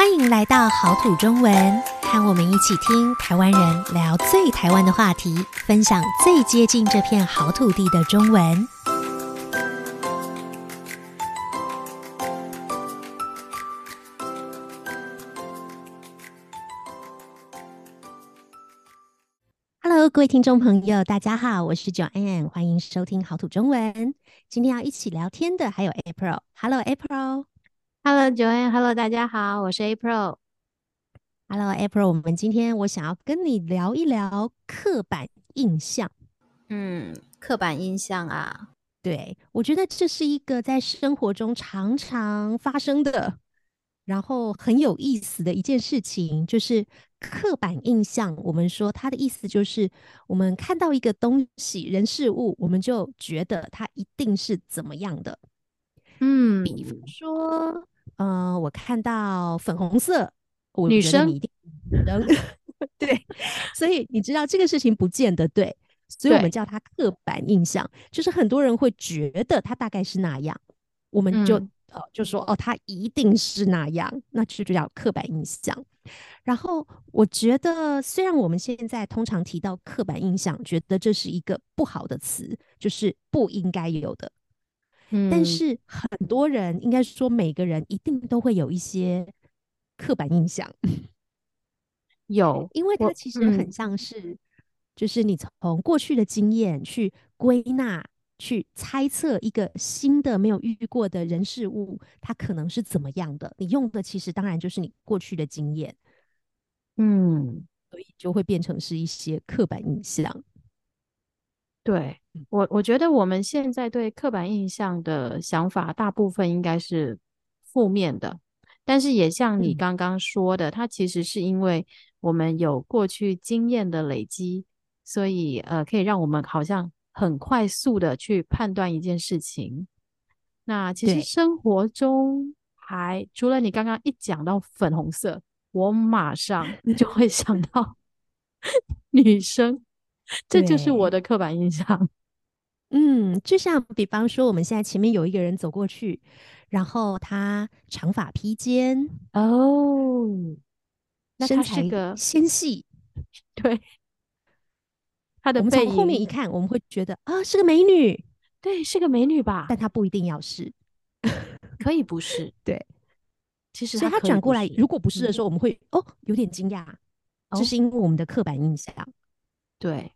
欢迎来到好土中文，和我们一起听台湾人聊最台湾的话题，分享最接近这片好土地的中文。Hello，各位听众朋友，大家好，我是 Joanne，欢迎收听好土中文。今天要一起聊天的还有 April。Hello，April。Hello，Joanne，Hello，大家好，我是 April。Hello，April，我们今天我想要跟你聊一聊刻板印象。嗯，刻板印象啊，对，我觉得这是一个在生活中常常发生的，然后很有意思的一件事情，就是刻板印象。我们说它的意思就是，我们看到一个东西、人、事物，我们就觉得它一定是怎么样的。嗯，比方说。嗯、呃，我看到粉红色，我女生你一定 对，所以你知道这个事情不见得对，所以我们叫它刻板印象，就是很多人会觉得它大概是那样，我们就、嗯、呃就说哦，它一定是那样，那这就叫刻板印象。然后我觉得，虽然我们现在通常提到刻板印象，觉得这是一个不好的词，就是不应该有的。但是很多人，应该说每个人一定都会有一些刻板印象，有，因为它其实很像是，就是你从过去的经验去归纳、去猜测一个新的没有遇过的人事物，它可能是怎么样的。你用的其实当然就是你过去的经验，嗯，所以就会变成是一些刻板印象。对我，我觉得我们现在对刻板印象的想法，大部分应该是负面的。但是也像你刚刚说的，嗯、它其实是因为我们有过去经验的累积，所以呃，可以让我们好像很快速的去判断一件事情。那其实生活中还除了你刚刚一讲到粉红色，我马上就会想到 女生。这就是我的刻板印象。嗯，就像比方说，我们现在前面有一个人走过去，然后他长发披肩哦，那他是个纤细，对，他的背影，我们从后面一看，我们会觉得啊，是个美女，对，是个美女吧？但她不一定要是，可以不是，对。其实，所以他转过来，如果不是的时候，我们会哦，有点惊讶，这是因为我们的刻板印象，对。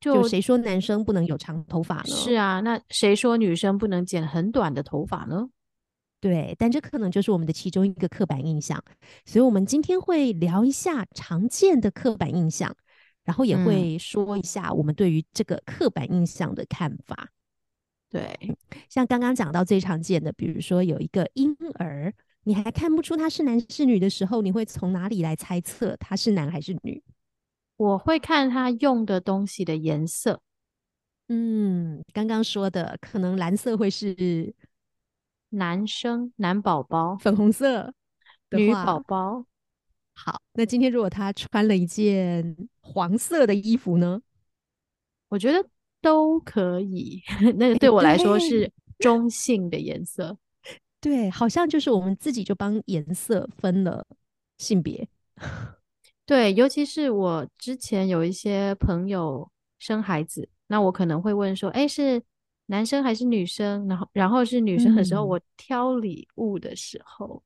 就谁说男生不能有长头发呢？是啊，那谁说女生不能剪很短的头发呢？对，但这可能就是我们的其中一个刻板印象。所以，我们今天会聊一下常见的刻板印象，然后也会说一下我们对于这个刻板印象的看法。对，像刚刚讲到最常见的，比如说有一个婴儿，你还看不出他是男是女的时候，你会从哪里来猜测他是男还是女？我会看他用的东西的颜色，嗯，刚刚说的可能蓝色会是男生男宝宝，粉红色女宝宝。好，那今天如果他穿了一件黄色的衣服呢？我觉得都可以，那个对我来说是中性的颜色。对，对，好像就是我们自己就帮颜色分了性别。对，尤其是我之前有一些朋友生孩子，那我可能会问说：“哎，是男生还是女生？”然后，然后是女生的时候，嗯、我挑礼物的时候，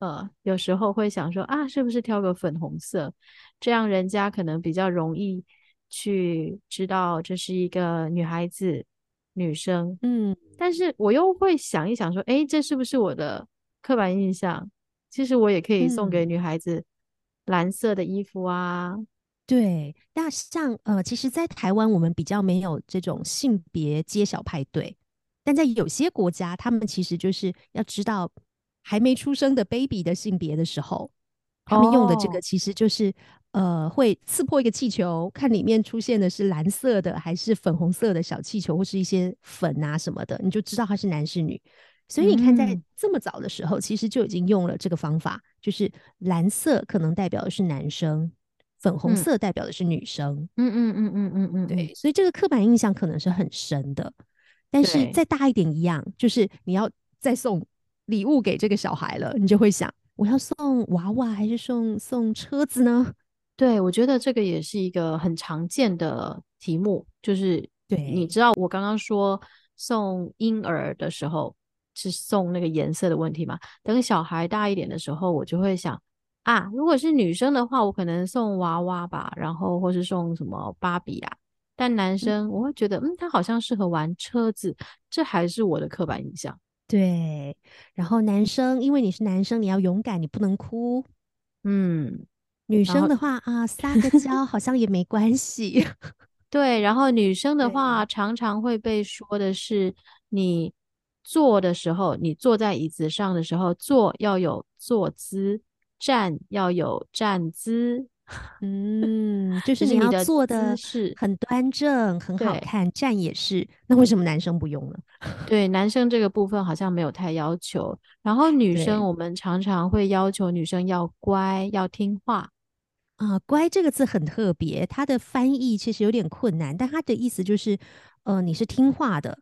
呃，有时候会想说：“啊，是不是挑个粉红色？这样人家可能比较容易去知道这是一个女孩子，女生。”嗯，但是我又会想一想说：“哎，这是不是我的刻板印象？其实我也可以送给女孩子。嗯”蓝色的衣服啊，对，那像呃，其实，在台湾我们比较没有这种性别揭晓派对，但在有些国家，他们其实就是要知道还没出生的 baby 的性别的时候，他们用的这个其实就是、哦、呃，会刺破一个气球，看里面出现的是蓝色的还是粉红色的小气球，或是一些粉啊什么的，你就知道他是男是女。所以你看，在这么早的时候，嗯，其实就已经用了这个方法，就是蓝色可能代表的是男生，粉红色代表的是女生。嗯嗯嗯嗯嗯嗯，对。所以这个刻板印象可能是很深的，但是再大一点一样，就是你要再送礼物给这个小孩了，你就会想，我要送娃娃还是送送车子呢？对，我觉得这个也是一个很常见的题目，就是对，你知道我刚刚说送婴儿的时候是送那个颜色的问题嘛？等小孩大一点的时候，我就会想啊，如果是女生的话，我可能送娃娃吧，然后或是送什么芭比啊。但男生我会觉得，嗯，他好像适合玩车子，这还是我的刻板印象。对，然后男生，因为你是男生，你要勇敢，你不能哭。嗯，女生的话啊，撒个娇好像也没关系。对，然后女生的 话，常常会被说的是，你坐的时候，你坐在椅子上的时候，坐要有坐姿，站要有站姿。嗯，就是你要坐的是很端正，很好看，站也是。那为什么男生不用呢？对，男生这个部分好像没有太要求。然后女生，我们常常会要求女生要乖，要听话。啊、呃，乖这个字很特别，它的翻译其实有点困难，但它的意思就是，呃，你是听话的，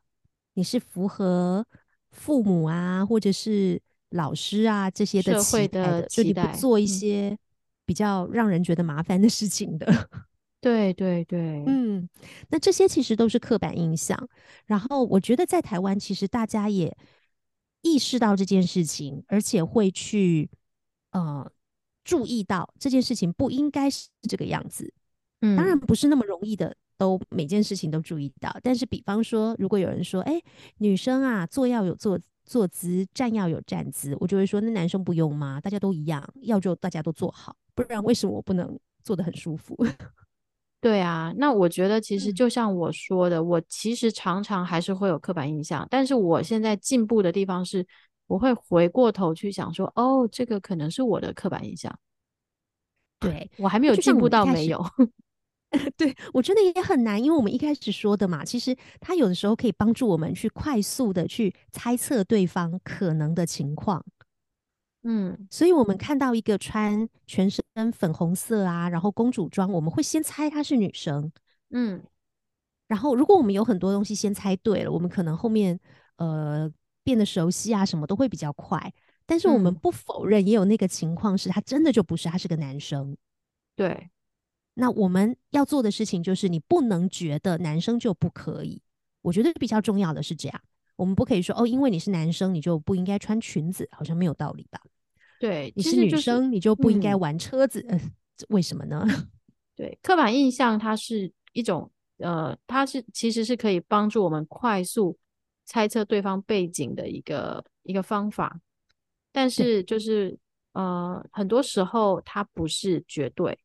你是符合父母啊，或者是老师啊这些的期待，就你不做一些。嗯比较让人觉得麻烦的事情的，对对对，嗯，那这些其实都是刻板印象。然后我觉得在台湾，其实大家也意识到这件事情，而且会去呃注意到这件事情不应该是这个样子。嗯，当然不是那么容易的，都每件事情都注意到。但是，比方说，如果有人说，哎，女生啊，坐要有坐。坐姿，站要有站姿，我就会说，那男生不用吗？大家都一样，要就大家都坐好，不然为什么我不能坐得很舒服？对啊，那我觉得其实就像我说的，嗯，我其实常常还是会有刻板印象，但是我现在进步的地方是，我会回过头去想说，哦，这个可能是我的刻板印象。对，我还没有进步到没有。对，我觉得也很难，因为我们一开始说的嘛，其实他有的时候可以帮助我们去快速的去猜测对方可能的情况。嗯，所以我们看到一个穿全身粉红色啊，然后公主装，我们会先猜她是女生。嗯，然后如果我们有很多东西先猜对了，我们可能后面呃变得熟悉啊，什么都会比较快。但是我们不否认，也有那个情况是他真的就不是，他是个男生。对。那我们要做的事情就是，你不能觉得男生就不可以。我觉得比较重要的是这样，我们不可以说哦，因为你是男生，你就不应该穿裙子，好像没有道理吧？对，你是女生，你就不应该玩车子，嗯，为什么呢？对，刻板印象它是一种，呃，它是其实是可以帮助我们快速猜测对方背景的一个一个方法，但是就是呃，很多时候它不是绝对，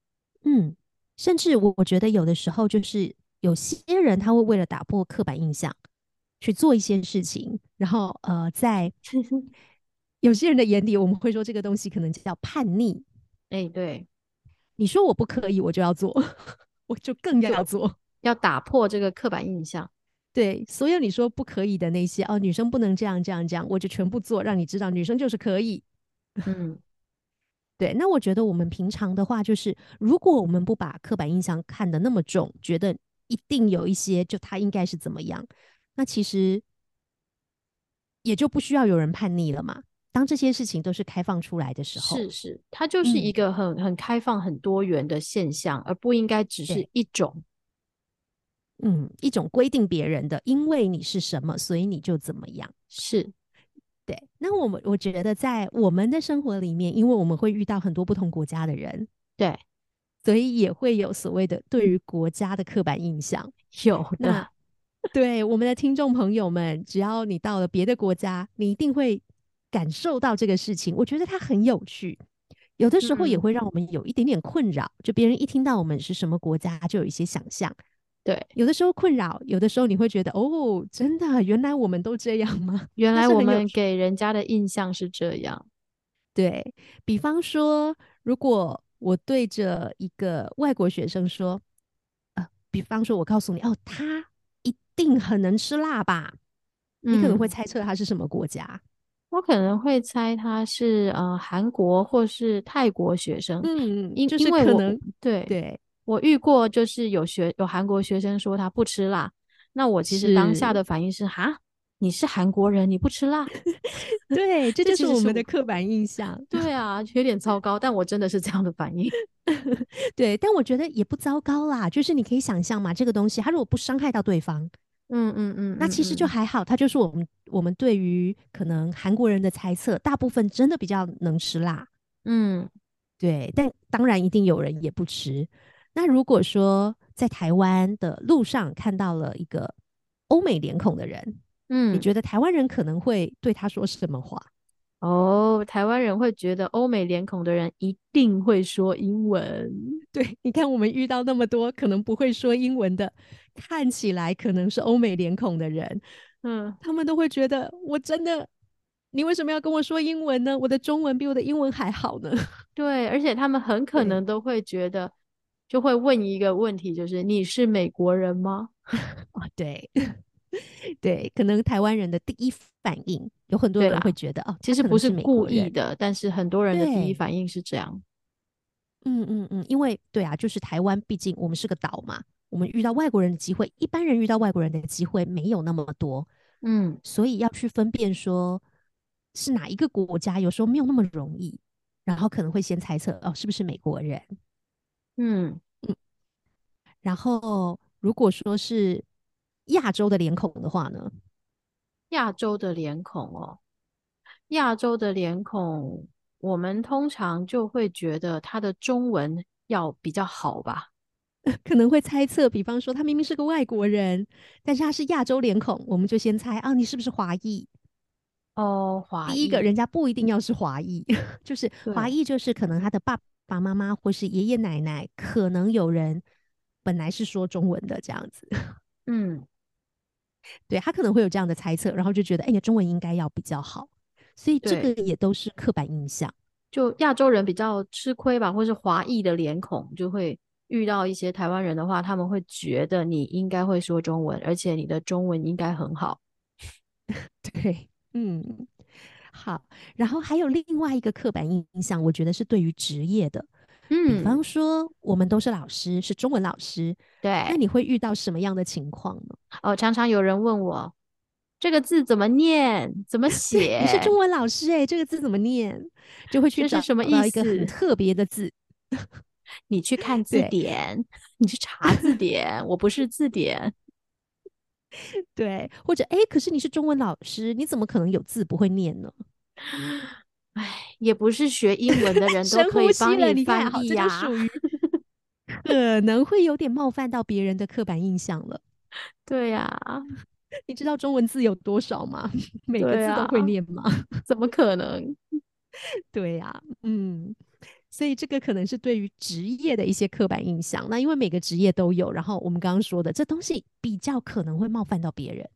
嗯。甚至我我觉得有的时候就是有些人他会为了打破刻板印象去做一些事情，然后呃，在 有些人的眼里，我们会说这个东西可能叫叛逆。哎、欸，对，你说我不可以，我就要做，我就更要做，要打破这个刻板印象。对，所有你说不可以的那些哦，女生不能这样这样这样，我就全部做，让你知道女生就是可以。嗯。对，那我觉得我们平常的话，就是如果我们不把刻板印象看得那么重，觉得一定有一些就他应该是怎么样，那其实也就不需要有人叛逆了嘛。当这些事情都是开放出来的时候，是是，它就是一个很、嗯、很开放、很多元的现象，而不应该只是一种，嗯，一种规定别人的，因为你是什么，所以你就怎么样，是。对，那我们我觉得在我们的生活里面，因为我们会遇到很多不同国家的人，对，所以也会有所谓的对于国家的刻板印象。有的，那对我们的听众朋友们，只要你到了别的国家，你一定会感受到这个事情。我觉得它很有趣，有的时候也会让我们有一点点困扰。嗯、就别人一听到我们是什么国家，就有一些想象。对，有的时候困扰，有的时候你会觉得哦，真的，原来我们都这样吗？原来我们给人家的印象是这样。对，比方说，如果我对着一个外国学生说，呃，比方说，我告诉你，哦，他一定很能吃辣吧？嗯，你可能会猜测他是什么国家？我可能会猜他是呃韩国或是泰国学生。嗯，因就是可能对对。我遇过，就是有学有韩国学生说他不吃辣，那我其实当下的反应是哈，你是韩国人，你不吃辣？对，这就是我们的刻板印象。对啊，有点糟糕，但我真的是这样的反应。对，但我觉得也不糟糕啦。就是你可以想象嘛，这个东西它如果不伤害到对方，嗯嗯嗯，那其实就还好。它就是我们我们对于可能韩国人的猜测，大部分真的比较能吃辣。嗯，对，但当然一定有人也不吃。那如果说在台湾的路上看到了一个欧美脸孔的人，嗯，你觉得台湾人可能会对他说什么话？哦，台湾人会觉得欧美脸孔的人一定会说英文。对，你看我们遇到那么多可能不会说英文的，看起来可能是欧美脸孔的人，嗯，他们都会觉得我真的，你为什么要跟我说英文呢？我的中文比我的英文还好呢。对，而且他们很可能都会觉得，就会问一个问题，就是你是美国人吗？哦，对。对，可能台湾人的第一反应，有很多人会觉得哦，其实不是故意的，但是很多人的第一反应是这样。嗯嗯嗯，因为对啊，就是台湾，毕竟我们是个岛嘛，我们遇到外国人的机会，一般人遇到外国人的机会没有那么多。嗯，所以要去分辨说是哪一个国家，有时候没有那么容易，然后可能会先猜测哦，是不是美国人？嗯嗯，然后如果说是。亚洲的脸孔的话呢？亚洲的脸孔哦，亚洲的脸孔，我们通常就会觉得他的中文要比较好吧？可能会猜测，比方说他明明是个外国人，但是他是亚洲脸孔，我们就先猜啊，你是不是华裔？哦，华裔。第一个人家不一定要是华裔，就是华裔，就是可能他的爸爸妈妈或是爷爷奶奶，可能有人本来是说中文的这样子。嗯。对，他可能会有这样的猜测，然后就觉得，哎，你的中文应该要比较好，所以这个也都是刻板印象。就亚洲人比较吃亏吧，或是华裔的脸孔，就会遇到一些台湾人的话，他们会觉得你应该会说中文，而且你的中文应该很好。对，嗯，好。然后还有另外一个刻板印象，我觉得是对于职业的。嗯，比方说我们都是老师，是中文老师，对，那你会遇到什么样的情况呢？哦，常常有人问我这个字怎么念，怎么写？你是中文老师哎、欸，这个字怎么念？就会去找什么意思？一个很特别的字，你去看字典，你去查字典，我不是字典。对，或者哎，可是你是中文老师，你怎么可能有字不会念呢？哎，也不是学英文的人都可以帮你翻译呀，可能会有点冒犯到别人的刻板印象了。对呀、啊，你知道中文字有多少吗？每个字都会念吗？啊、怎么可能？对呀、啊，嗯，所以这个可能是对于职业的一些刻板印象。那因为每个职业都有，然后我们刚刚说的这东西比较可能会冒犯到别人，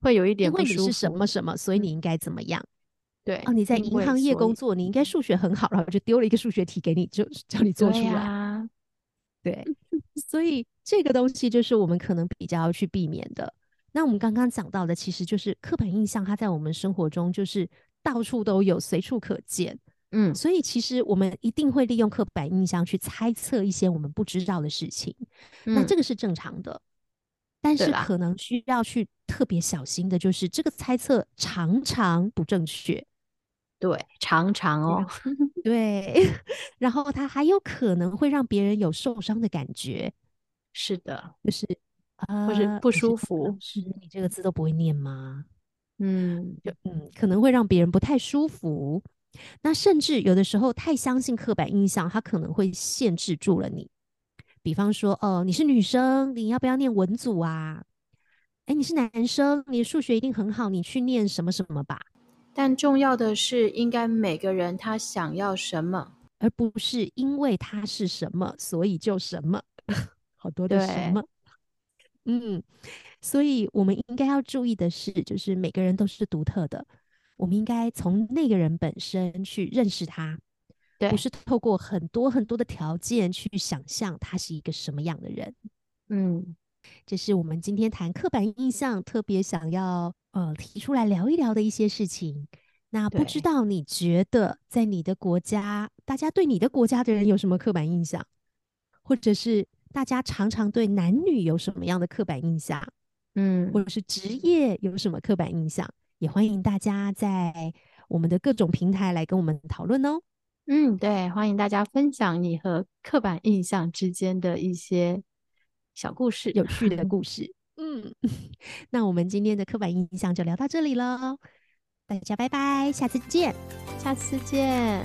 会有一点不舒服。因为你是什么什么，所以你应该怎么样？对哦，你在银行业工作，你应该数学很好，然后就丢了一个数学题给你，就叫你做出来。对啊，对，所以这个东西就是我们可能比较要去避免的。那我们刚刚讲到的，其实就是刻板印象，它在我们生活中就是到处都有，随处可见。嗯，所以其实我们一定会利用刻板印象去猜测一些我们不知道的事情。嗯，那这个是正常的。但是可能需要去特别小心的，就是这个猜测常常不正确。对，常常哦，对，然后他还有可能会让别人有受伤的感觉。是的，就是啊，或是不舒服。是你这个字都不会念吗？嗯，就嗯，可能会让别人不太舒服。那甚至有的时候太相信刻板印象，它可能会限制住了你。比方说，哦，你是女生，你要不要念文组啊？哎，你是男生，你的数学一定很好，你去念什么什么吧。但重要的是，应该每个人他想要什么，而不是因为他是什么，所以就什么。好多的什么，嗯，所以我们应该要注意的是，就是每个人都是独特的，我们应该从那个人本身去认识他，对，不是透过很多很多的条件去想象他是一个什么样的人。嗯，这是我们今天谈刻板印象特别想要。呃，提出来聊一聊的一些事情。那不知道你觉得在你的国家，大家对你的国家的人有什么刻板印象，或者是大家常常对男女有什么样的刻板印象？嗯，或者是职业有什么刻板印象，也欢迎大家在我们的各种平台来跟我们讨论哦。嗯，对，欢迎大家分享你和刻板印象之间的一些小故事，有趣的故事。嗯，那我们今天的刻板印象就聊到这里喽，大家拜拜，下次见，下次见。